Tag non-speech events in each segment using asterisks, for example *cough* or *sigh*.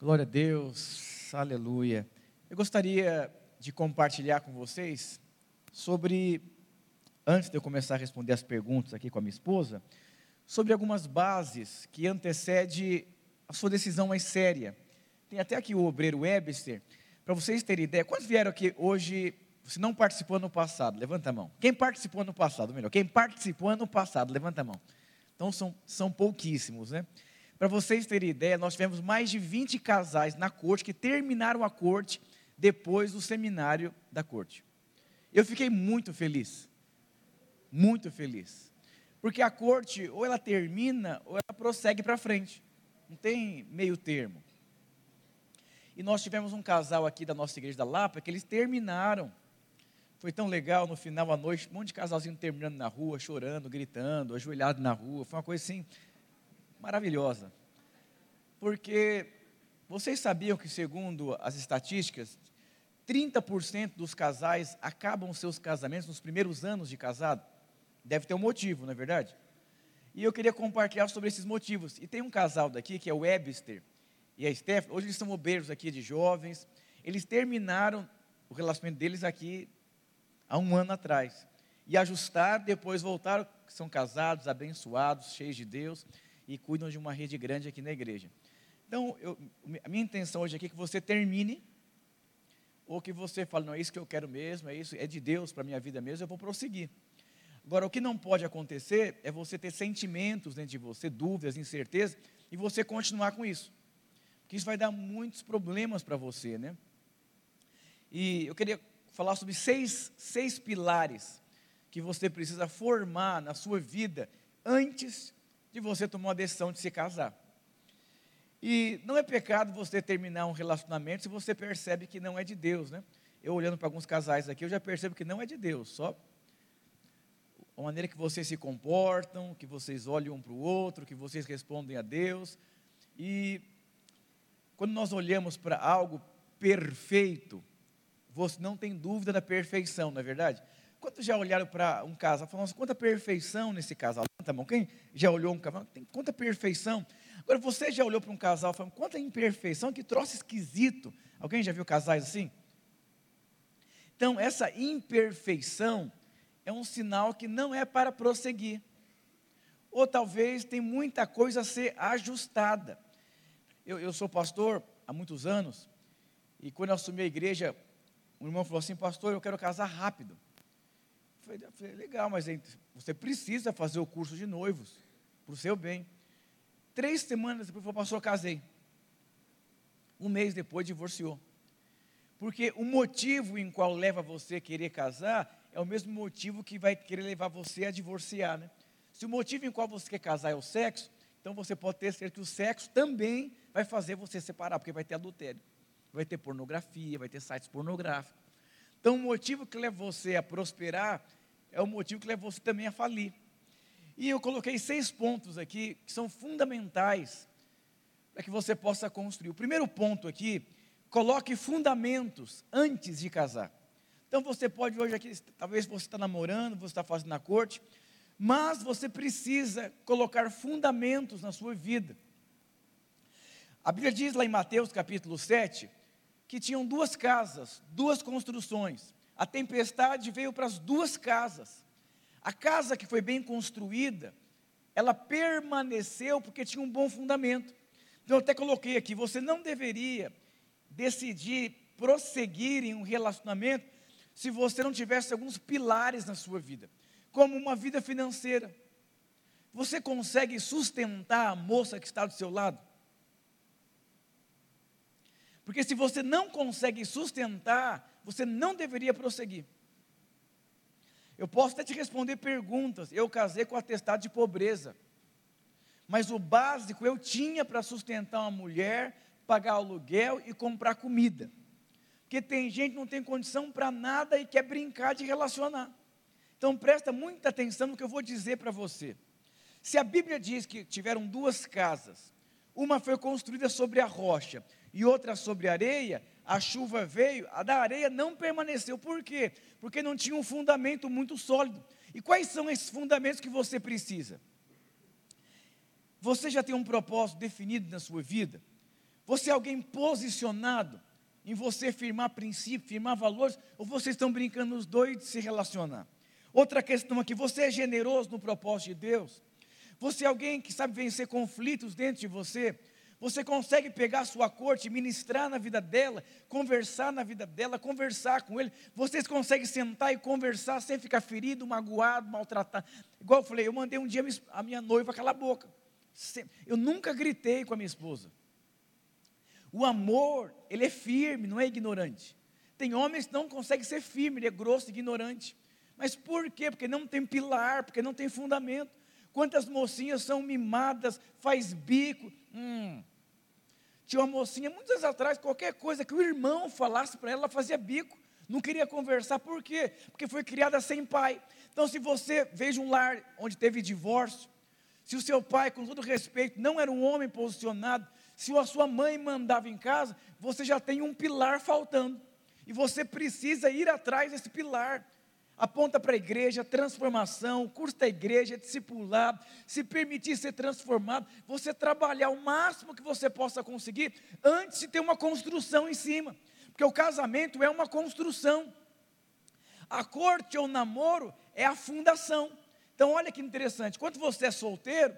Glória a Deus, aleluia. Eu gostaria de compartilhar com vocês sobre, antes de eu começar a responder as perguntas aqui com a minha esposa, sobre algumas bases que antecede a sua decisão mais séria. Tem até aqui o obreiro Webster, para vocês terem ideia, quantos vieram aqui hoje, você não participou ano passado? Levanta a mão. Quem participou ano passado? Melhor, quem participou ano passado? Levanta a mão. Então são, são pouquíssimos, né? Para vocês terem ideia, nós tivemos mais de 20 casais na corte que terminaram a corte depois do seminário da corte. Eu fiquei muito feliz. Muito feliz. Porque a corte, ou ela termina, ou ela prossegue para frente. Não tem meio termo. E nós tivemos um casal aqui da nossa igreja da Lapa que eles terminaram. Foi tão legal no final à noite, um monte de casalzinho terminando na rua, chorando, gritando, ajoelhado na rua. Foi uma coisa assim maravilhosa. Porque vocês sabiam que, segundo as estatísticas, 30% dos casais acabam seus casamentos nos primeiros anos de casado? Deve ter um motivo, não é verdade? E eu queria compartilhar sobre esses motivos. E tem um casal daqui, que é o Webster e a Stephanie. Hoje eles são obreiros aqui de jovens. Eles terminaram o relacionamento deles aqui há um ano atrás. E ajustaram, depois voltaram, são casados, abençoados, cheios de Deus e cuidam de uma rede grande aqui na igreja. Então, eu, a minha intenção hoje aqui é que você termine, ou que você fale, não, é isso que eu quero mesmo, é isso, é de Deus para a minha vida mesmo, eu vou prosseguir. Agora, o que não pode acontecer é você ter sentimentos dentro de você, dúvidas, incertezas, e você continuar com isso. Porque isso vai dar muitos problemas para você, né? E eu queria falar sobre seis, seis pilares que você precisa formar na sua vida antes de você tomar a decisão de se casar. E não é pecado você terminar um relacionamento se você percebe que não é de Deus, né? Eu olhando para alguns casais aqui, eu já percebo que não é de Deus, só a maneira que vocês se comportam, que vocês olham um para o outro, que vocês respondem a Deus. E quando nós olhamos para algo perfeito, você não tem dúvida da perfeição, não é verdade? Quantos já olharam para um casal e falaram, quanta perfeição nesse casal? A mão. Quem já olhou um casal? Tem quanta perfeição. Agora, você já olhou para um casal e falou, quanta imperfeição, que troço esquisito. Alguém já viu casais assim? Então, essa imperfeição é um sinal que não é para prosseguir. Ou talvez tem muita coisa a ser ajustada. Eu, eu sou pastor há muitos anos, e quando eu assumi a igreja, um irmão falou assim, pastor, eu quero casar rápido. Eu falei, legal, mas você precisa fazer o curso de noivos, para o seu bem. Três semanas depois, falou, pastor, casei. Um mês depois, divorciou. Porque o motivo em qual leva você a querer casar é o mesmo motivo que vai querer levar você a divorciar, né? Se o motivo em qual você quer casar é o sexo, então você pode ter certeza que o sexo também vai fazer você separar, porque vai ter adultério, vai ter pornografia, vai ter sites pornográficos. Então o motivo que leva você a prosperar é o motivo que leva você também a falir. E eu coloquei seis pontos aqui que são fundamentais para que você possa construir. O primeiro ponto aqui, coloque fundamentos antes de casar. Então você pode hoje aqui, talvez você está namorando, você está fazendo na corte, mas você precisa colocar fundamentos na sua vida. A Bíblia diz lá em Mateus capítulo 7 que tinham duas casas, duas construções. A tempestade veio para as duas casas. A casa que foi bem construída, ela permaneceu porque tinha um bom fundamento. Então eu até coloquei aqui, você não deveria decidir prosseguir em um relacionamento se você não tivesse alguns pilares na sua vida, como uma vida financeira. Você consegue sustentar a moça que está do seu lado? Porque se você não consegue sustentar, você não deveria prosseguir. Eu posso até te responder perguntas. Eu casei com atestado de pobreza. Mas o básico eu tinha para sustentar uma mulher, pagar aluguel e comprar comida. Porque tem gente que não tem condição para nada e quer brincar de relacionar. Então presta muita atenção no que eu vou dizer para você. Se a Bíblia diz que tiveram duas casas, uma foi construída sobre a rocha e outra sobre a areia, a chuva veio, a da areia não permaneceu. Por quê? Porque não tinha um fundamento muito sólido. E quais são esses fundamentos que você precisa? Você já tem um propósito definido na sua vida? Você é alguém posicionado em você firmar princípios, firmar valores, ou vocês estão brincando os dois de se relacionar? Outra questão aqui, você é generoso no propósito de Deus? Você é alguém que sabe vencer conflitos dentro de você? Você consegue pegar a sua corte, ministrar na vida dela, conversar na vida dela, conversar com ele. Vocês conseguem sentar e conversar sem ficar ferido, magoado, maltratado. Igual eu falei, eu mandei um dia a minha noiva calar a boca. Eu nunca gritei com a minha esposa. O amor, ele é firme, não é ignorante. Tem homens que não conseguem ser firme, ele é grosso, ignorante. Mas por quê? Porque não tem pilar, porque não tem fundamento. Quantas mocinhas são mimadas, faz bico. Hum. Tinha uma mocinha, muitos anos atrás, qualquer coisa que o irmão falasse para ela, ela fazia bico. Não queria conversar, por quê? Porque foi criada sem pai. Então, se você veja um lar onde teve divórcio, se o seu pai, com todo respeito, não era um homem posicionado, se a sua mãe mandava em casa, você já tem um pilar faltando. E você precisa ir atrás desse pilar aponta para a igreja, transformação, curso da igreja, discipular, se permitir ser transformado, você trabalhar o máximo que você possa conseguir antes de ter uma construção em cima, porque o casamento é uma construção, a corte ou namoro é a fundação. Então, olha que interessante, quando você é solteiro,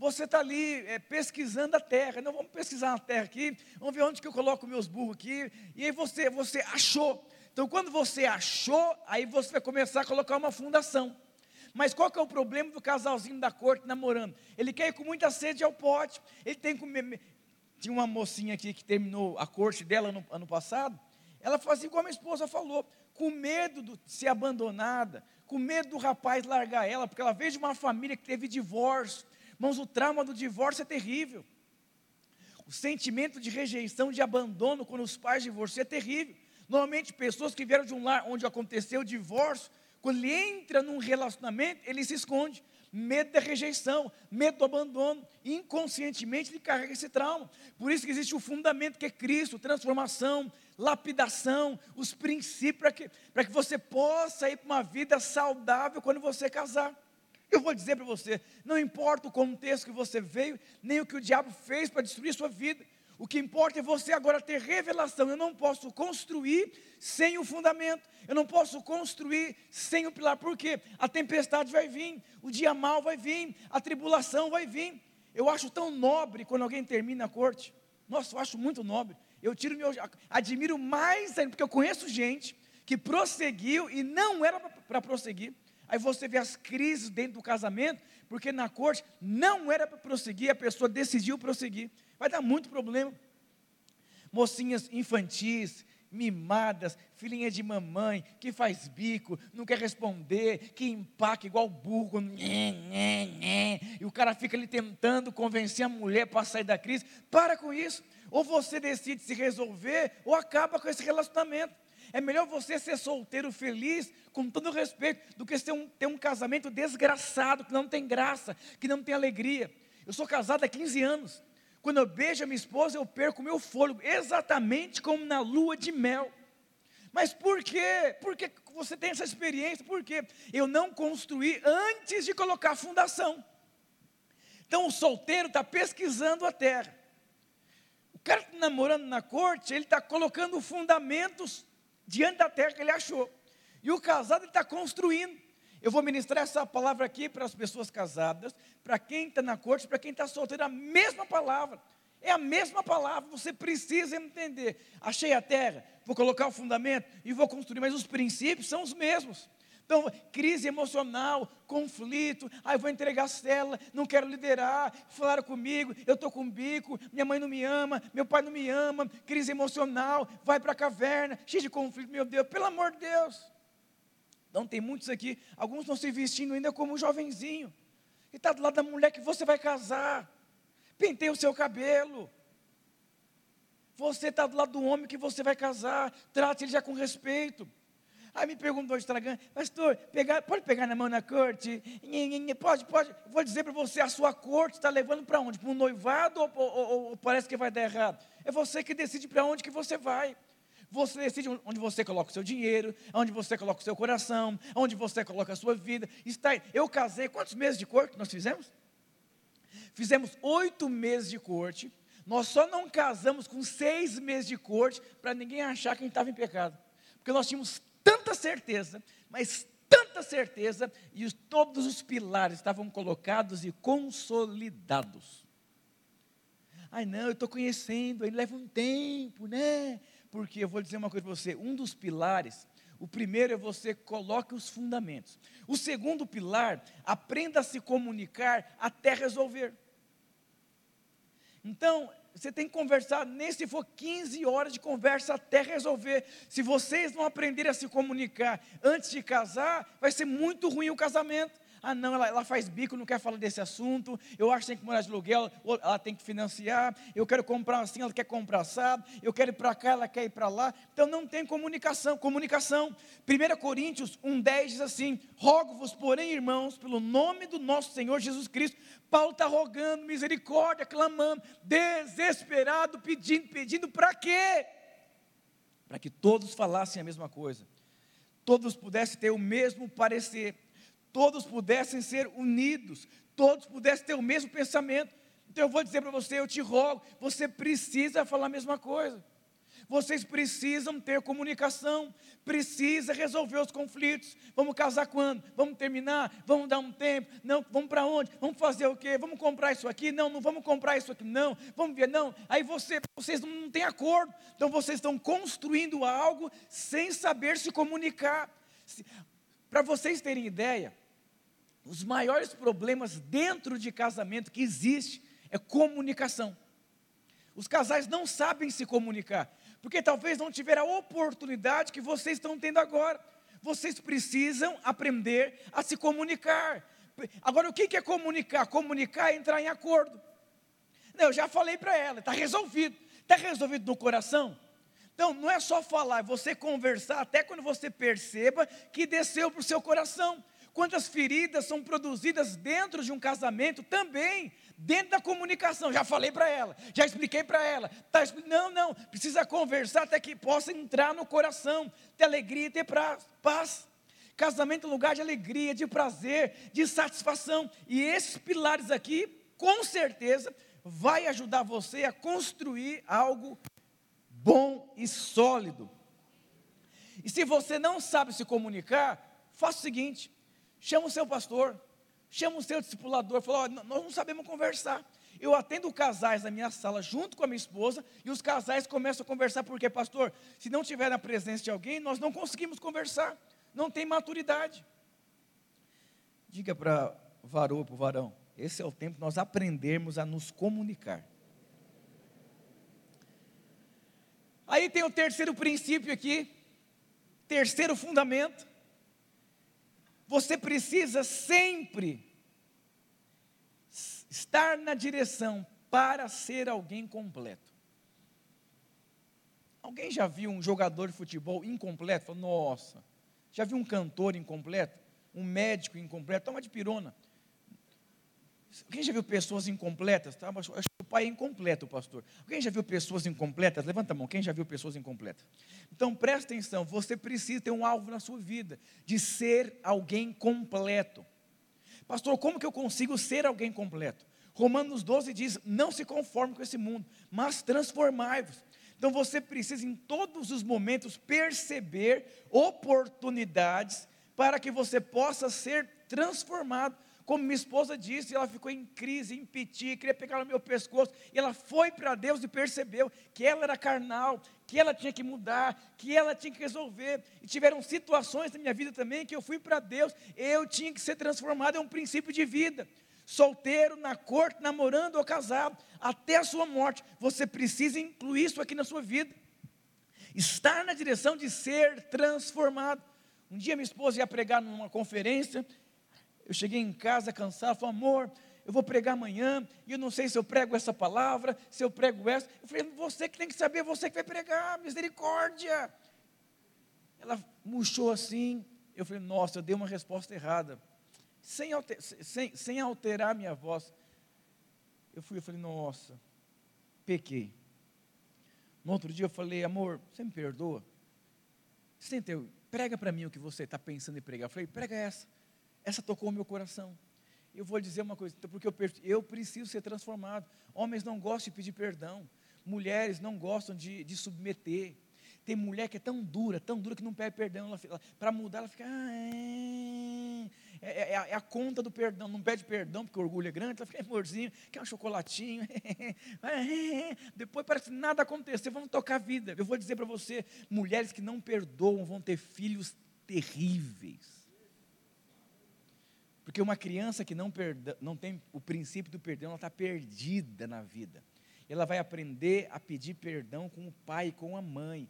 você está ali é, pesquisando a terra. Não vamos pesquisar a terra aqui, vamos ver onde que eu coloco meus burros aqui. E aí você, você achou. Então, quando você achou, aí você vai começar a colocar uma fundação. Mas qual que é o problema do casalzinho da corte namorando? Ele quer ir com muita sede ao pote. Ele tem que comer. Tinha uma mocinha aqui que terminou a corte dela no ano passado. Ela fazia igual a minha esposa falou, com medo de ser abandonada, com medo do rapaz largar ela, porque ela veio de uma família que teve divórcio. Irmãos, o trauma do divórcio é terrível. O sentimento de rejeição, de abandono quando os pais divorciam é terrível. Normalmente, pessoas que vieram de um lar onde aconteceu o divórcio, quando ele entra num relacionamento, ele se esconde. Medo da rejeição, medo do abandono. Inconscientemente ele carrega esse trauma. Por isso que existe o fundamento que é Cristo, transformação, lapidação, os princípios para que, que você possa ir para uma vida saudável quando você casar. Eu vou dizer para você, não importa o contexto que você veio, nem o que o diabo fez para destruir sua vida. O que importa é você agora ter revelação. Eu não posso construir sem o fundamento. Eu não posso construir sem o pilar. Por quê? A tempestade vai vir, o dia mal vai vir, a tribulação vai vir. Eu acho tão nobre quando alguém termina a corte. Nossa, eu acho muito nobre. Eu tiro meu. Admiro mais ainda, porque eu conheço gente que prosseguiu e não era para prosseguir. Aí você vê as crises dentro do casamento, porque na corte não era para prosseguir, a pessoa decidiu prosseguir vai dar muito problema. Mocinhas infantis, mimadas, filhinha de mamãe, que faz bico, não quer responder, que empaca igual burro, nhê, nhê, nhê, e o cara fica ali tentando convencer a mulher para sair da crise. Para com isso. Ou você decide se resolver, ou acaba com esse relacionamento. É melhor você ser solteiro feliz, com todo respeito, do que ter um, ter um casamento desgraçado, que não tem graça, que não tem alegria. Eu sou casado há 15 anos. Quando eu beijo a minha esposa, eu perco meu fôlego, exatamente como na lua de mel. Mas por quê? Por que você tem essa experiência? Por quê? Eu não construí antes de colocar a fundação. Então o solteiro está pesquisando a terra. O cara está namorando na corte, ele está colocando fundamentos diante da terra que ele achou. E o casado está construindo. Eu vou ministrar essa palavra aqui para as pessoas casadas, para quem está na corte, para quem está solteiro, a mesma palavra. É a mesma palavra, você precisa entender. Achei a terra, vou colocar o fundamento e vou construir, mas os princípios são os mesmos. Então, crise emocional, conflito, aí ah, vou entregar a cela, não quero liderar, falaram comigo, eu estou com bico, minha mãe não me ama, meu pai não me ama, crise emocional, vai para a caverna, cheio de conflito, meu Deus, pelo amor de Deus. Então tem muitos aqui, alguns estão se vestindo ainda como um jovenzinho. E está do lado da mulher que você vai casar. Penteie o seu cabelo. Você está do lado do homem que você vai casar. Trate ele já com respeito. Aí me perguntou o Instagram, pastor, pegar, pode pegar na mão na corte? Pode, pode. Vou dizer para você, a sua corte está levando para onde? Para um noivado ou, ou, ou, parece que vai dar errado? É você que decide para onde que você vai. Você decide onde você coloca o seu dinheiro, onde você coloca o seu coração, onde você coloca a sua vida. Está, eu casei, quantos meses de corte nós fizemos? Fizemos oito meses de corte. Nós só não casamos com seis meses de corte para ninguém achar que a gente estava em pecado. Porque nós tínhamos tanta certeza, mas tanta certeza, e os, todos os pilares estavam colocados e consolidados. Ai não, eu estou conhecendo, aí leva um tempo, né? Porque eu vou dizer uma coisa para você: um dos pilares, o primeiro é você coloque os fundamentos. O segundo pilar, aprenda a se comunicar até resolver. Então, você tem que conversar, nem se for 15 horas de conversa até resolver. Se vocês não aprenderem a se comunicar antes de casar, vai ser muito ruim o casamento. Ah, não, ela, ela, faz bico, não quer falar desse assunto. Eu acho que tem que morar de aluguel, ela tem que financiar. Eu quero comprar assim, ela quer comprar assado. Eu quero ir para cá, ela quer ir para lá. Então não tem comunicação. Comunicação. 1 Coríntios 1,10 diz assim: Rogo-vos, porém, irmãos, pelo nome do nosso Senhor Jesus Cristo. Paulo está rogando misericórdia, clamando, desesperado, pedindo, pedindo para quê? Para que todos falassem a mesma coisa. Todos pudessem ter o mesmo parecer todos pudessem ser unidos, todos pudessem ter o mesmo pensamento. Então eu vou dizer para você, eu te rogo, você precisa falar a mesma coisa. Vocês precisam ter comunicação, precisa resolver os conflitos. Vamos casar quando? Vamos terminar? Vamos dar um tempo? Não, vamos para onde? Vamos fazer o quê? Vamos comprar isso aqui? Não, não vamos comprar isso aqui, não. Vamos ver, não. Aí você, vocês não têm acordo. Então vocês estão construindo algo sem saber se comunicar. Para vocês terem ideia, os maiores problemas dentro de casamento que existe é comunicação. Os casais não sabem se comunicar, porque talvez não tiveram a oportunidade que vocês estão tendo agora. Vocês precisam aprender a se comunicar. Agora, o que é comunicar? Comunicar é entrar em acordo. Não, eu já falei para ela, está resolvido. Está resolvido no coração? Então, não é só falar, é você conversar até quando você perceba que desceu para o seu coração. Quantas feridas são produzidas dentro de um casamento também, dentro da comunicação. Já falei para ela, já expliquei para ela. Tá, não, não, precisa conversar até que possa entrar no coração, ter alegria e ter paz. Casamento é um lugar de alegria, de prazer, de satisfação. E esses pilares aqui, com certeza, vai ajudar você a construir algo bom e sólido. E se você não sabe se comunicar, faça o seguinte: chama o seu pastor, chama o seu discipulador, fala, nós não sabemos conversar. Eu atendo casais na minha sala junto com a minha esposa e os casais começam a conversar, porque, pastor, se não tiver na presença de alguém, nós não conseguimos conversar, não tem maturidade. Diga para varou, para o varão, esse é o tempo nós aprendermos a nos comunicar. Aí tem o terceiro princípio aqui, terceiro fundamento, você precisa sempre estar na direção para ser alguém completo. Alguém já viu um jogador de futebol incompleto? Nossa, já viu um cantor incompleto? Um médico incompleto? Toma de pirona. Quem já viu pessoas incompletas? Tá, acho que o pai é incompleto, pastor. Quem já viu pessoas incompletas? Levanta a mão. Quem já viu pessoas incompletas? Então presta atenção. Você precisa ter um alvo na sua vida de ser alguém completo. Pastor, como que eu consigo ser alguém completo? Romanos 12 diz: Não se conforme com esse mundo, mas transformai-vos. Então você precisa em todos os momentos perceber oportunidades para que você possa ser transformado como minha esposa disse, ela ficou em crise, em piti, queria pegar no meu pescoço. E ela foi para Deus e percebeu que ela era carnal, que ela tinha que mudar, que ela tinha que resolver. E tiveram situações na minha vida também que eu fui para Deus, eu tinha que ser transformado, é um princípio de vida. Solteiro, na corte, namorando ou casado, até a sua morte. Você precisa incluir isso aqui na sua vida. Estar na direção de ser transformado. Um dia minha esposa ia pregar numa conferência, eu cheguei em casa cansado, falei, amor, eu vou pregar amanhã, e eu não sei se eu prego essa palavra, se eu prego essa. Eu falei, você que tem que saber, você que vai pregar, misericórdia. Ela murchou assim, eu falei, nossa, eu dei uma resposta errada, sem, alter, sem, sem alterar minha voz. Eu fui, eu falei, nossa, pequei. No outro dia eu falei, amor, você me perdoa? Senta, prega para mim o que você está pensando em pregar. Eu falei, prega essa. Essa tocou o meu coração. Eu vou dizer uma coisa, porque eu, eu preciso ser transformado. Homens não gostam de pedir perdão. Mulheres não gostam de, de submeter. Tem mulher que é tão dura, tão dura que não pede perdão. Para mudar, ela fica. Ah, é, é, é, é, a conta do perdão. Não pede perdão porque o orgulho é grande. Ela fica, amorzinho, quer um chocolatinho. *laughs* Depois parece que nada aconteceu. Vamos tocar a vida. Eu vou dizer para você: mulheres que não perdoam vão ter filhos terríveis. Porque uma criança que não, perda, não tem o princípio do perdão, ela está perdida na vida. Ela vai aprender a pedir perdão com o pai com a mãe.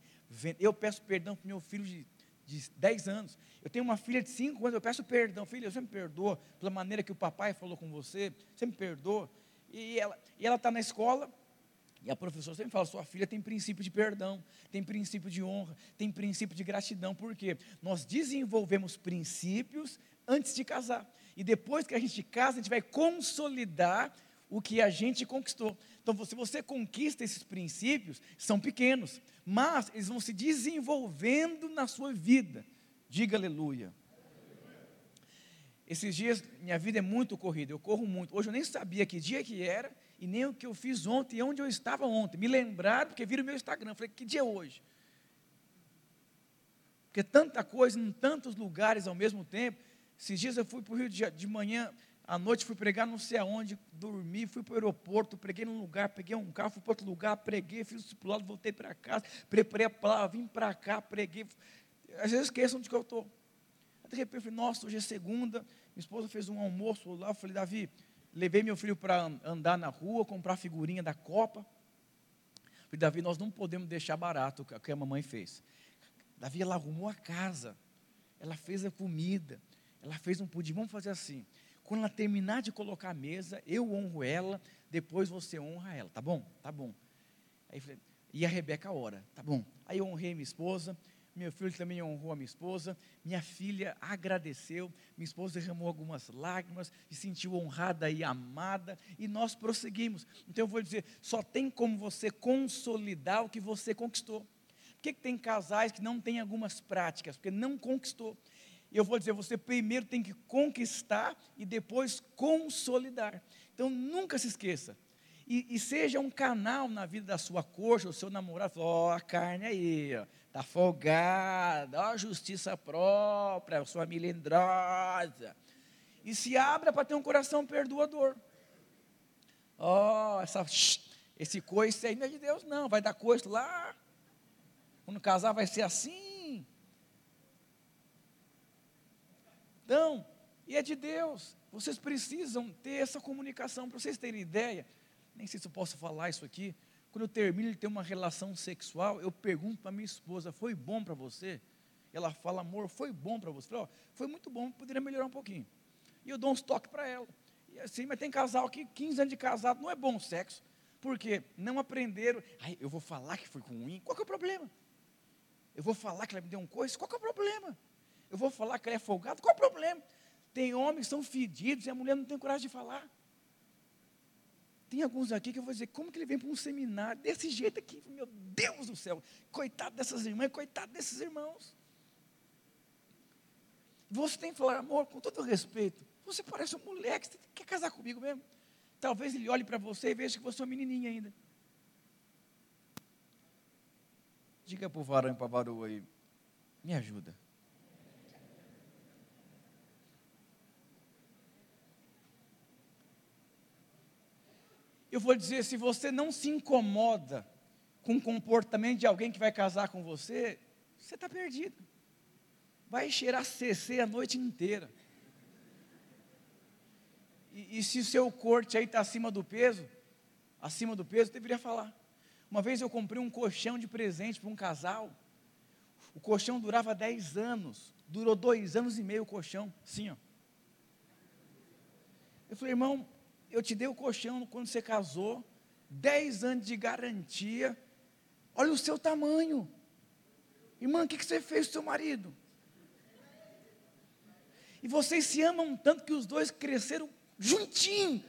Eu peço perdão para meu filho de, de 10 anos. Eu tenho uma filha de 5 anos, eu peço perdão. Filha, você me perdoa pela maneira que o papai falou com você? Você me perdoa? E ela está na escola, e a professora sempre fala: sua filha tem princípio de perdão, tem princípio de honra, tem princípio de gratidão. Por quê? Nós desenvolvemos princípios antes de casar. E depois que a gente casa, a gente vai consolidar o que a gente conquistou. Então, se você conquista esses princípios, são pequenos, mas eles vão se desenvolvendo na sua vida. Diga aleluia. Esses dias, minha vida é muito corrida, eu corro muito. Hoje eu nem sabia que dia que era, e nem o que eu fiz ontem, e onde eu estava ontem. Me lembraram, porque viram o meu Instagram. Falei, que dia é hoje? Porque tanta coisa em tantos lugares ao mesmo tempo. Esses dias eu fui para o Rio de, de manhã, à noite fui pregar não sei aonde, dormi, fui para o aeroporto, preguei num lugar, peguei um carro, fui para outro lugar, preguei, fiz o discipulado, voltei para casa, preparei a palavra, vim para cá, preguei. Às vezes esqueço onde que eu estou. De repente eu falei, nossa, hoje é segunda, minha esposa fez um almoço lá, eu falei, Davi, levei meu filho para andar na rua, comprar figurinha da Copa. Falei, Davi, nós não podemos deixar barato o que a mamãe fez. Davi, ela arrumou a casa, ela fez a comida, ela fez um pudim. Vamos fazer assim. Quando ela terminar de colocar a mesa, eu honro ela, depois você honra ela, tá bom? Tá bom. Aí falei, e a Rebeca a hora, tá bom. Aí eu honrei minha esposa, meu filho também honrou a minha esposa, minha filha agradeceu, minha esposa derramou algumas lágrimas, e sentiu honrada e amada, e nós prosseguimos. Então eu vou dizer, só tem como você consolidar o que você conquistou. Por que, que tem casais que não têm algumas práticas? Porque não conquistou. E eu vou dizer, você primeiro tem que conquistar e depois consolidar. Então nunca se esqueça. E, e seja um canal na vida da sua coxa, o seu namorado, ó, oh, a carne aí, ó, tá folgada, ó, a justiça própria, sua melindrosa. E se abra para ter um coração perdoador. Ó, oh, essa, esse coice aí não é de Deus, não, vai dar coice lá. Quando casar vai ser assim Então, e é de Deus. Vocês precisam ter essa comunicação. Para vocês terem ideia, nem sei se eu posso falar isso aqui. Quando eu termino de ter uma relação sexual, eu pergunto para minha esposa: foi bom para você? Ela fala, amor, foi bom para você? Eu falo, oh, foi muito bom, poderia melhorar um pouquinho. E eu dou uns toques para ela. E assim, mas tem casal que 15 anos de casado não é bom sexo. Porque não aprenderam. Ai, eu vou falar que foi ruim. Qual que é o problema? Eu vou falar que ela me deu um coisa. Qual que é o problema? Eu vou falar que ele é folgado, qual o problema? Tem homens que são fedidos e a mulher não tem coragem de falar. Tem alguns aqui que eu vou dizer, como que ele vem para um seminário desse jeito aqui? Meu Deus do céu, coitado dessas irmãs, coitado desses irmãos. Você tem que falar, amor, com todo respeito, você parece um moleque, você quer casar comigo mesmo? Talvez ele olhe para você e veja que você é uma menininha ainda. Diga para o varão e para a aí, me ajuda. Eu vou dizer, se você não se incomoda com o comportamento de alguém que vai casar com você, você está perdido. Vai cheirar CC a noite inteira. E, e se o seu corte aí está acima do peso, acima do peso, deveria falar. Uma vez eu comprei um colchão de presente para um casal. O colchão durava 10 anos. Durou dois anos e meio o colchão, assim, ó. Eu falei, irmão, eu te dei o colchão quando você casou, 10 anos de garantia, olha o seu tamanho. Irmã, o que, você fez com seu marido? E vocês se amam tanto que os dois cresceram juntinho.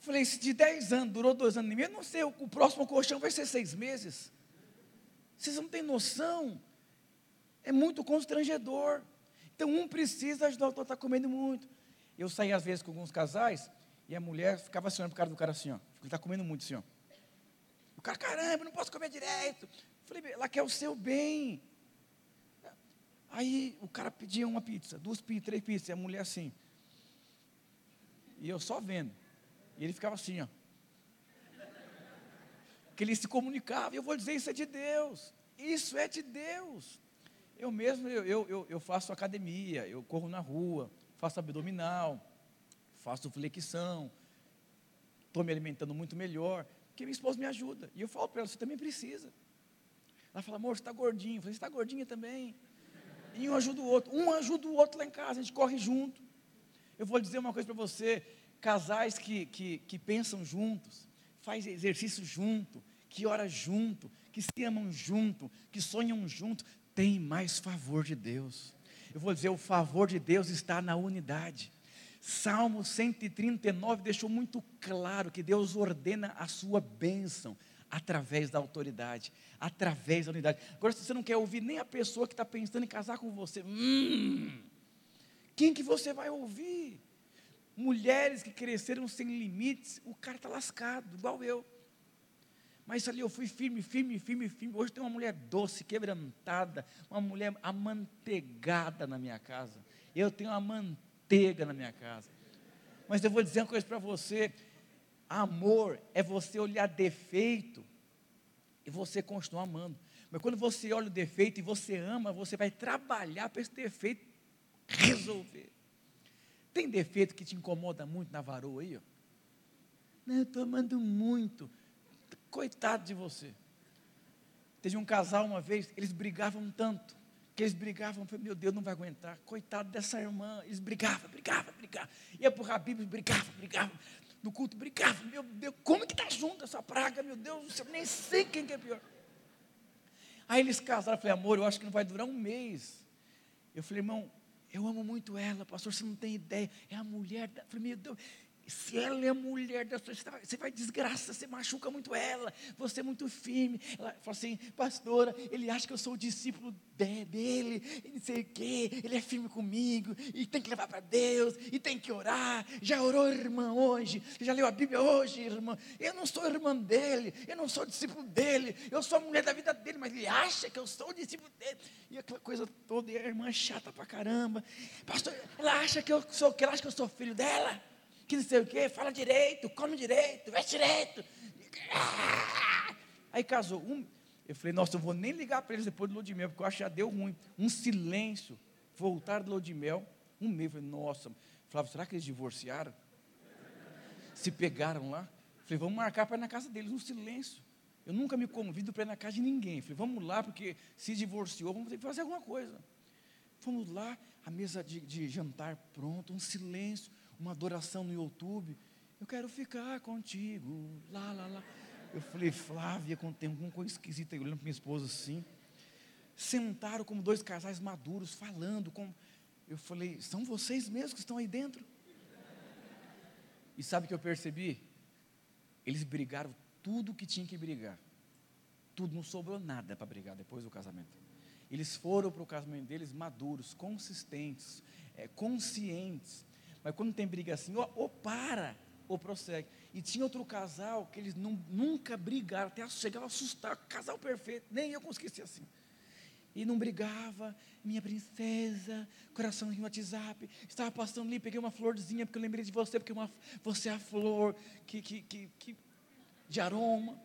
Falei, se de 10 anos durou dois anos e meio, não sei, o próximo colchão vai ser seis meses. Vocês não têm noção É muito constrangedor. Então um precisa ajudar o outro, está comendo muito. Eu saí às vezes com alguns casais e a mulher ficava assim, olhando para o cara do cara assim, ó. Ele está comendo muito assim, ó. O cara, caramba, não posso comer direito. Eu falei, ela quer o seu bem. Aí o cara pedia uma pizza, duas pizzas, três pizzas, e a mulher assim. E eu só vendo. E ele ficava assim, ó. Que ele se comunicava. Eu vou dizer, isso é de Deus. Isso é de Deus. Eu mesmo, eu, eu, eu faço academia, eu corro na rua, faço abdominal, faço flexão, estou me alimentando muito melhor, porque minha esposa me ajuda. E eu falo para ela, você também precisa. Ela fala, amor, você está gordinho. Eu falei, você está gordinha também. E um ajuda o outro. Um ajuda o outro lá em casa, a gente corre junto. Eu vou dizer uma coisa para você: casais que, que, que pensam juntos, faz exercício junto, que ora junto, que se amam junto, que sonham junto, tem mais favor de Deus. Eu vou dizer, o favor de Deus está na unidade. Salmo 139 deixou muito claro que Deus ordena a sua bênção através da autoridade, através da unidade. Agora, se você não quer ouvir nem a pessoa que está pensando em casar com você, hum, quem que você vai ouvir? Mulheres que cresceram sem limites, o cara está lascado, igual eu. Mas ali eu fui firme, firme, firme, firme. Hoje tem uma mulher doce, quebrantada, uma mulher amanteigada na minha casa. Eu tenho uma manteiga na minha casa. Mas eu vou dizer uma coisa para você: amor é você olhar defeito e você continuar amando. Mas quando você olha o defeito e você ama, você vai trabalhar para esse defeito resolver. Tem defeito que te incomoda muito na varoa aí? Ó? Não, eu estou amando muito. Coitado de você. Teve um casal uma vez, eles brigavam tanto, que eles brigavam, falei, meu Deus, não vai aguentar. Coitado dessa irmã, eles brigavam, brigavam, brigavam. Ia para o Habib, brigavam, brigavam. No culto, brigavam. Meu Deus, como que está junto essa praga? Meu Deus, eu nem sei quem que é pior. Aí eles casaram, eu falei, amor, eu acho que não vai durar um mês. Eu falei, irmão, eu amo muito ela, pastor, você não tem ideia. É a mulher da. Eu falei, meu Deus, se ela é mulher da sua você vai desgraça, você machuca muito ela, você é muito firme. Ela fala assim, pastora, ele acha que eu sou o discípulo dele, e não sei o quê, ele é firme comigo, e tem que levar para Deus, e tem que orar. Já orou, irmã, hoje? Já leu a Bíblia hoje, irmã? Eu não sou irmã dele, eu não sou discípulo dele, eu sou a mulher da vida dele, mas ele acha que eu sou o discípulo dele. E aquela coisa toda, e a irmã é chata pra caramba. Pastor, ela acha que eu sou, que ela acha que eu sou filho dela que não sei o quê, fala direito, come direito, veste direito. Aí casou. Um, eu falei, nossa, eu vou nem ligar para eles depois do lua de mel, porque eu acho que já deu ruim. Um silêncio. Voltaram do lua de mel, um mês. Eu falei, nossa, Flávio, será que eles divorciaram? Se pegaram lá? Eu falei, vamos marcar para ir na casa deles, um silêncio. Eu nunca me convido para ir na casa de ninguém. Eu falei, vamos lá, porque se divorciou, vamos ter que fazer alguma coisa. Fomos lá, a mesa de, de jantar pronta, um silêncio uma adoração no YouTube. Eu quero ficar contigo, lá, lá, lá. Eu falei, Flávia, tem alguma coisa esquisita aí, olhando para minha esposa assim. Sentaram como dois casais maduros, falando. Com... Eu falei, são vocês mesmos que estão aí dentro? E sabe o que eu percebi? Eles brigaram tudo que tinha que brigar. Tudo, não sobrou nada para brigar depois do casamento. Eles foram para o casamento deles maduros, consistentes, é, conscientes mas quando tem briga assim, ou, ou para, ou prossegue. E tinha outro casal que eles não, nunca brigaram, até chegavam a assustar, casal perfeito, nem eu consegui ser assim. E não brigava, minha princesa, coração no WhatsApp, estava passando ali, peguei uma florzinha, porque eu lembrei de você, porque uma, você é a flor que, que, que, que de aroma.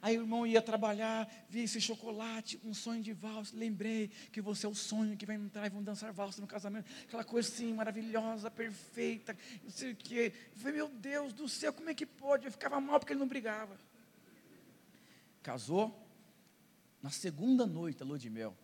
Aí o irmão ia trabalhar, via esse chocolate, um sonho de valsa. Lembrei que você é o sonho que vai entrar e vão dançar valsa no casamento. Aquela coisa assim, maravilhosa, perfeita, não sei o quê. Eu falei, meu Deus do céu, como é que pode? Eu ficava mal porque ele não brigava. Casou, na segunda noite, a lua de mel.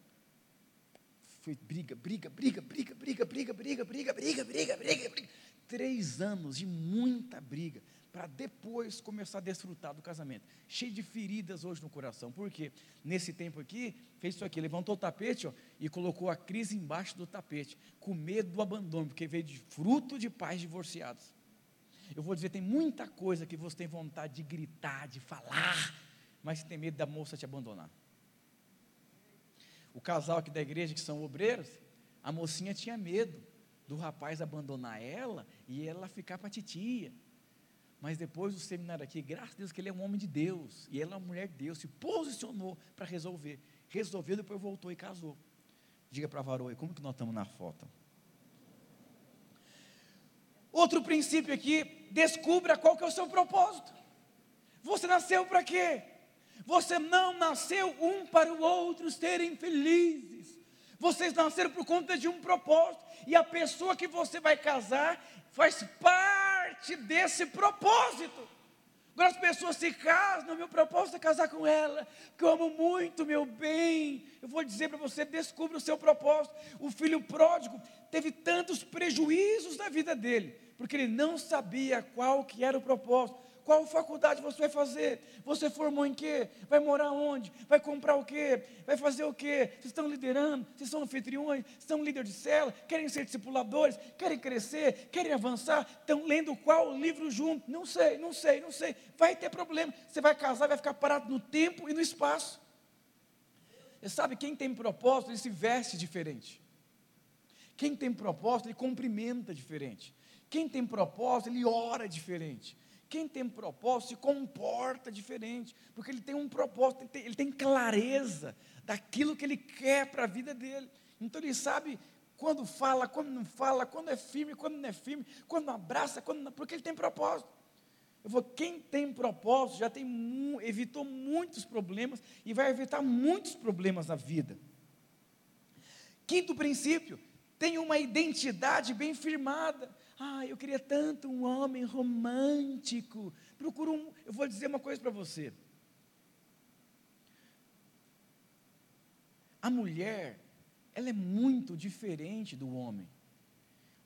Foi briga, briga, briga, briga, briga, briga, briga, briga, briga, briga, briga, briga. Três anos de muita briga para depois começar a desfrutar do casamento. Cheio de feridas hoje no coração. Por quê? Nesse tempo aqui, fez isso aqui, levantou o tapete ó, e colocou a crise embaixo do tapete, com medo do abandono, porque veio de fruto de pais divorciados. Eu vou dizer, tem muita coisa que você tem vontade de gritar, de falar, mas você tem medo da moça te abandonar. o casal aqui da igreja, que são obreiros, a mocinha tinha medo do rapaz abandonar ela e ela ficar para a titia. Mas depois do seminário aqui, graças a Deus que ele é um homem de Deus, e ela é uma mulher de Deus, se posicionou para resolver. Resolveu, depois voltou e casou. Diga para a varoa, como que nós estamos na foto? Outro princípio aqui, descubra qual que é o seu propósito. Você nasceu para quê? Você não nasceu um para o outro serem felizes. Vocês nasceram por conta de um propósito. E a pessoa que você vai casar faz parte desse propósito. Agora as pessoas se casam, meu propósito é casar com ela, que eu amo muito, meu bem. Eu vou dizer para você, descubra o seu propósito. O filho pródigo teve tantos prejuízos na vida dele, porque ele não sabia qual que era o propósito. Qual faculdade você vai fazer? Você formou em quê? Vai morar onde? Vai comprar o quê? Vai fazer o quê? Vocês estão liderando? Vocês são anfitriões? São líderes de cela? Querem ser discipuladores? Querem crescer? Querem avançar? Estão lendo qual livro junto? Não sei, não sei, não sei. Vai ter problema. Você vai casar, vai ficar parado no tempo e no espaço. Você sabe, quem tem propósito, ele se veste diferente. Quem tem propósito, ele cumprimenta diferente. Quem tem propósito, ele ora diferente. Quem tem propósito se comporta diferente, porque ele tem um propósito, ele tem, ele tem clareza daquilo que ele quer para a vida dele. Então ele sabe quando fala, quando não fala, quando é firme, quando não é firme, quando abraça, quando não, porque ele tem propósito. Eu vou, quem tem propósito já tem evitou muitos problemas e vai evitar muitos problemas na vida. Quinto princípio, tem uma identidade bem firmada. Ah, eu queria tanto um homem romântico. Procura um. Eu vou dizer uma coisa para você. A mulher, ela é muito diferente do homem.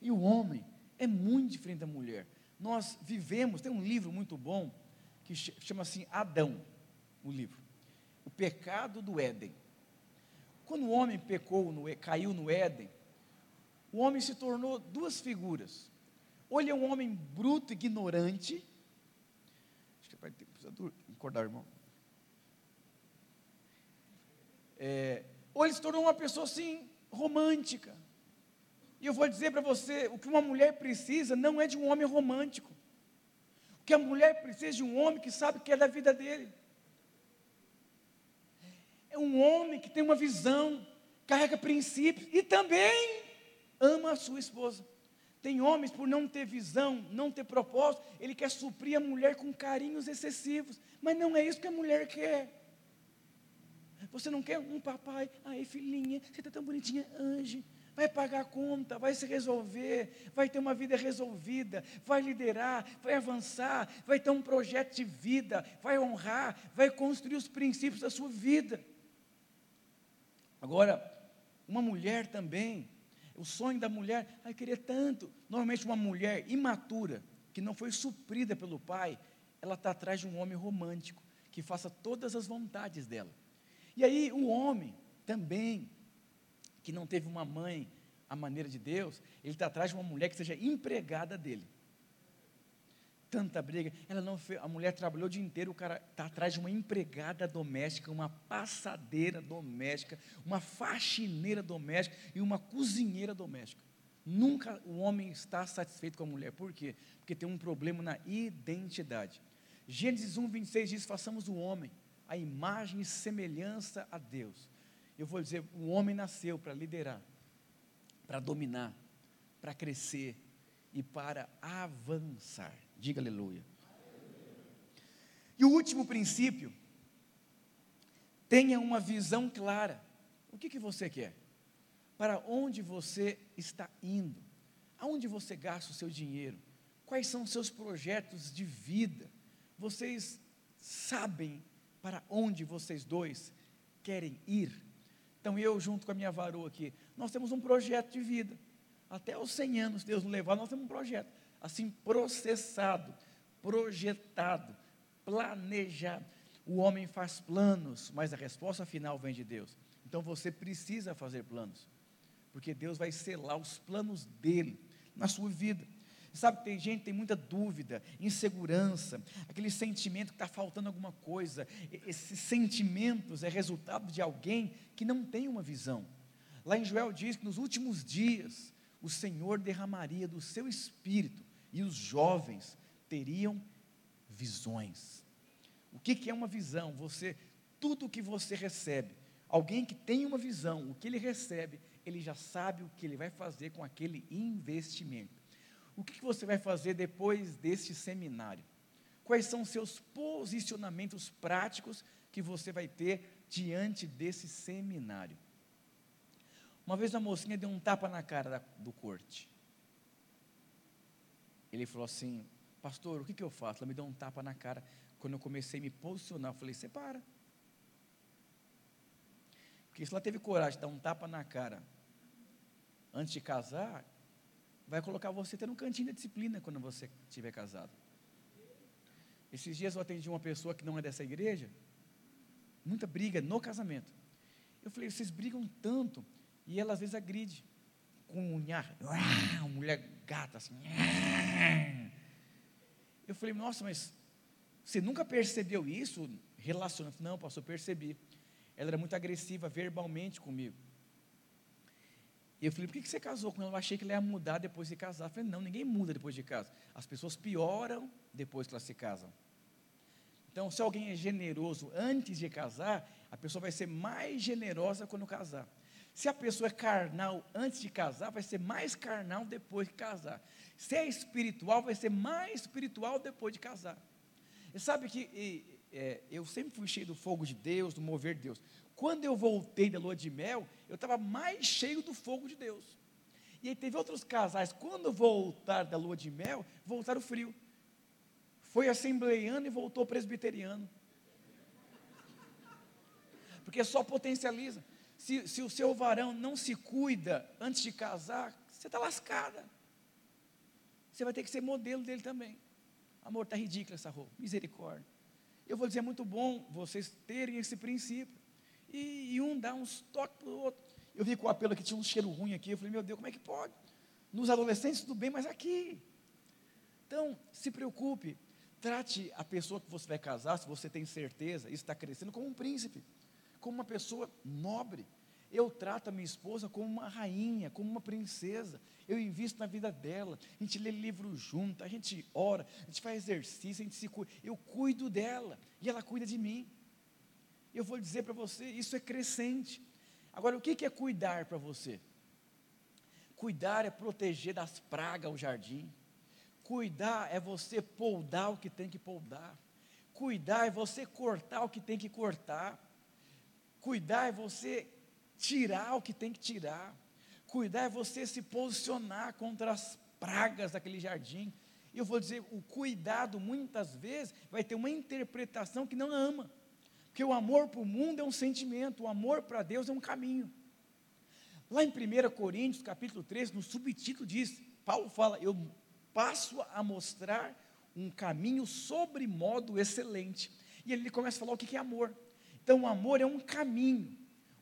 E o homem é muito diferente da mulher. Nós vivemos, tem um livro muito bom que chama assim Adão, o livro. O pecado do Éden. Quando o homem pecou, no, caiu no Éden, o homem se tornou duas figuras. Ou ele é um homem bruto, ignorante. Acho que vai ter precisa acordar, irmão. É, ou ele se tornou uma pessoa assim, romântica. E eu vou dizer para você: o que uma mulher precisa não é de um homem romântico. O que a mulher precisa é de um homem que sabe o que é da vida dele. É um homem que tem uma visão, carrega princípios e também ama a sua esposa. Tem homens, por não ter visão, não ter propósito, ele quer suprir a mulher com carinhos excessivos, mas não é isso que a mulher quer. Você não quer um papai, ai filhinha, você está tão bonitinha, anjo, vai pagar a conta, vai se resolver, vai ter uma vida resolvida, vai liderar, vai avançar, vai ter um projeto de vida, vai honrar, vai construir os princípios da sua vida. Agora, uma mulher também, o sonho da mulher, ai, queria tanto. Normalmente, uma mulher imatura, que não foi suprida pelo pai, ela está atrás de um homem romântico, que faça todas as vontades dela. E aí, o homem também, que não teve uma mãe à maneira de Deus, ele está atrás de uma mulher que seja empregada dele tanta briga. Ela não fez, a mulher trabalhou o dia inteiro, o cara está atrás de uma empregada doméstica, uma passadeira doméstica, uma faxineira doméstica e uma cozinheira doméstica. Nunca o homem está satisfeito com a mulher. Por quê? Porque tem um problema na identidade. Gênesis 1, 26 diz: façamos o homem a imagem e semelhança a Deus. Eu vou dizer: o homem nasceu para liderar, para dominar, para crescer e para avançar. Diga aleluia. E o último princípio, tenha uma visão clara. O que, que você quer? Para onde você está indo? Aonde você gasta o seu dinheiro? Quais são os seus projetos de vida? Vocês sabem para onde vocês dois querem ir? Então eu, junto com a minha varoa aqui, nós temos um projeto de vida. Até os 100 anos, Deus nos levar, nós temos um projeto assim processado, projetado, planejado. O homem faz planos, mas a resposta final vem de Deus. Então você precisa fazer planos, porque Deus vai selar os planos dele na sua vida. Sabe, tem gente que tem muita dúvida, insegurança, aquele sentimento que está faltando alguma coisa. Esses sentimentos é resultado de alguém que não tem uma visão. Lá em Joel diz que nos últimos dias o Senhor derramaria do seu espírito e os jovens teriam visões. O que, é uma visão? Você, tudo o que você recebe, alguém que tem uma visão, o que ele recebe, ele já sabe o que ele vai fazer com aquele investimento. O que, que você vai fazer depois deste seminário? Quais são os seus posicionamentos práticos que você vai ter diante desse seminário? Uma vez a mocinha deu um tapa na cara da, do corte. Ele falou assim: Pastor, o que, que eu faço? Ela me deu um tapa na cara. Quando eu comecei a me posicionar, eu falei: Separa. Porque se ela teve coragem de dar um tapa na cara antes de casar, vai colocar você até no cantinho da disciplina quando você estiver casado. Esses dias eu atendi uma pessoa que não é dessa igreja, muita briga no casamento. Eu falei: Vocês brigam tanto, e ela às vezes agride com uma mulher gata assim. Eu falei, nossa, mas você nunca percebeu isso? Relacionando, não, pastor, percebi. Ela era muito agressiva verbalmente comigo. E eu falei, por que você casou com ela? Eu achei que ela ia mudar depois de casar. Eu falei, não, ninguém muda depois de casar. As pessoas pioram depois que elas se casam. Então, se alguém é generoso antes de casar, a pessoa vai ser mais generosa quando casar. Se a pessoa é carnal antes de casar, vai ser mais carnal depois de casar. Se é espiritual, vai ser mais espiritual depois de casar. E sabe que e, é, eu sempre fui cheio do fogo de Deus, do mover de Deus. Quando eu voltei da lua de mel, eu estava mais cheio do fogo de Deus. E aí teve outros casais, quando voltaram da lua de mel, voltaram frio. Foi assembleiano e voltou presbiteriano. Porque só potencializa se, se o seu varão não se cuida antes de casar, você está lascada. Você vai ter que ser modelo dele também. Amor, está ridícula essa roupa. Misericórdia. Eu vou dizer, é muito bom vocês terem esse princípio. E, e um dá uns toques para o outro. Eu vi com o apelo que tinha um cheiro ruim aqui. Eu falei, meu Deus, como é que pode? Nos adolescentes tudo bem, mas aqui. Então, se preocupe. Trate a pessoa que você vai casar, se você tem certeza, isso está crescendo, como um príncipe como uma pessoa nobre. Eu trato a minha esposa como uma rainha, como uma princesa. Eu invisto na vida dela. A gente lê livro junto, a gente ora, a gente faz exercício, a gente se cuida. Eu cuido dela e ela cuida de mim. Eu vou dizer para você, isso é crescente. Agora, o que é cuidar para você? Cuidar é proteger das pragas o jardim. Cuidar é você poldar o que tem que poldar. Cuidar é você cortar o que tem que cortar. Cuidar é você tirar o que tem que tirar. Cuidar é você se posicionar contra as pragas daquele jardim. E eu vou dizer, o cuidado muitas vezes vai ter uma interpretação que não ama. Porque o amor para o mundo é um sentimento, o amor para Deus é um caminho. Lá em 1 Coríntios, capítulo 13, no subtítulo diz, Paulo fala, eu passo a mostrar um caminho sobre modo excelente. E ele começa a falar o que é amor. Então, o amor é um caminho.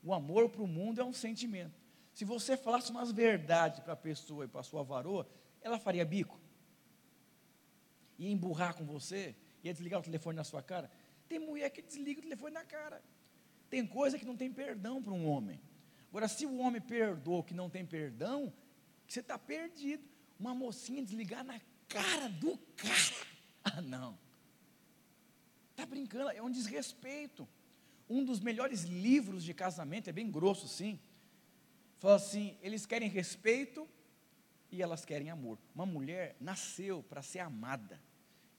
O amor para o mundo é um sentimento. Se você falasse umas verdades para a pessoa e para a sua varoa, ela faria bico. Ia emburrar com você, ia desligar o telefone na sua cara. Tem mulher que desliga o telefone na cara. Tem coisa que não tem perdão para um homem. Agora, se o homem perdoa que não tem perdão, você está perdido. Uma mocinha desligar na cara do cara. Ah, não. Está brincando, é um desrespeito um dos melhores livros de casamento, é bem grosso sim. Fala assim: eles querem respeito e elas querem amor. Uma mulher nasceu para ser amada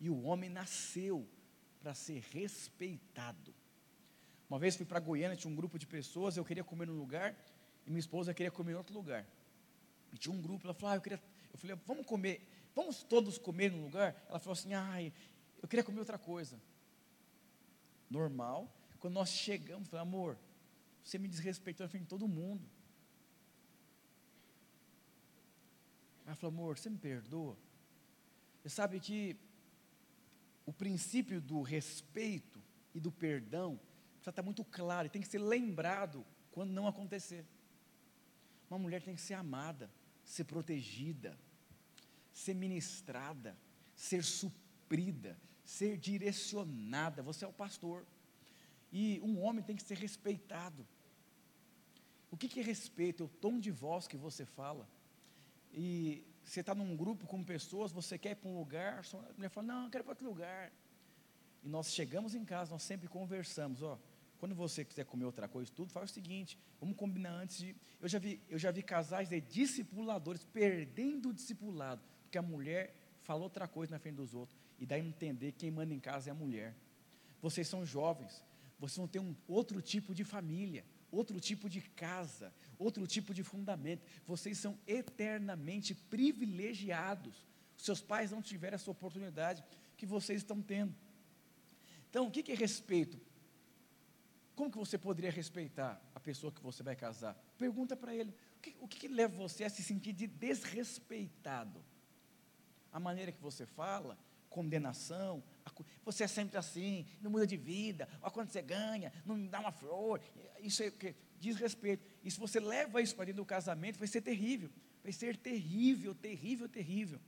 e o homem nasceu para ser respeitado. Uma vez fui para Goiânia, tinha um grupo de pessoas, eu queria comer num lugar e minha esposa queria comer em outro lugar. E tinha um grupo, ela falou: ah, eu queria, eu falei, vamos comer, vamos todos comer num lugar? Ela falou assim: ai, eu queria comer outra coisa. Normal, quando nós chegamos, falei, amor, você me desrespeitou na frente de todo mundo. Ela falou, amor, você me perdoa? Você sabe que o princípio do respeito e do perdão precisa estar muito claro, e tem que ser lembrado quando não acontecer. Uma mulher tem que ser amada, ser protegida. ser ministrada, ser suprida, ser direcionada. Você é o pastor. E um homem tem que ser respeitado. O que, que é respeito? É o tom de voz que você fala. E você está num grupo com pessoas, você quer ir para um lugar, a mulher fala, não, eu quero ir para outro lugar. E nós chegamos em casa, nós sempre conversamos, ó, quando você quiser comer outra coisa, tudo, faz o seguinte, vamos combinar antes de. Eu já vi, eu já vi casais de discipuladores perdendo o discipulado, porque a mulher falou outra coisa na frente dos outros, e daí entender quem manda em casa é a mulher. Vocês são jovens, vocês vão ter um outro tipo de família, outro tipo de casa, outro tipo de fundamento. Vocês são eternamente privilegiados. Seus pais não tiveram essa oportunidade que vocês estão tendo. Então, o que é respeito? Como que você poderia respeitar a pessoa que você vai casar? Pergunta para ele. O que, o que leva você a se sentir de desrespeitado? A maneira que você fala, condenação, você é sempre assim, não muda de vida, olha quando você ganha, não dá uma flor, isso é o que? Desrespeito. E se você leva isso para dentro do casamento, vai ser terrível, vai ser terrível, terrível, terrível.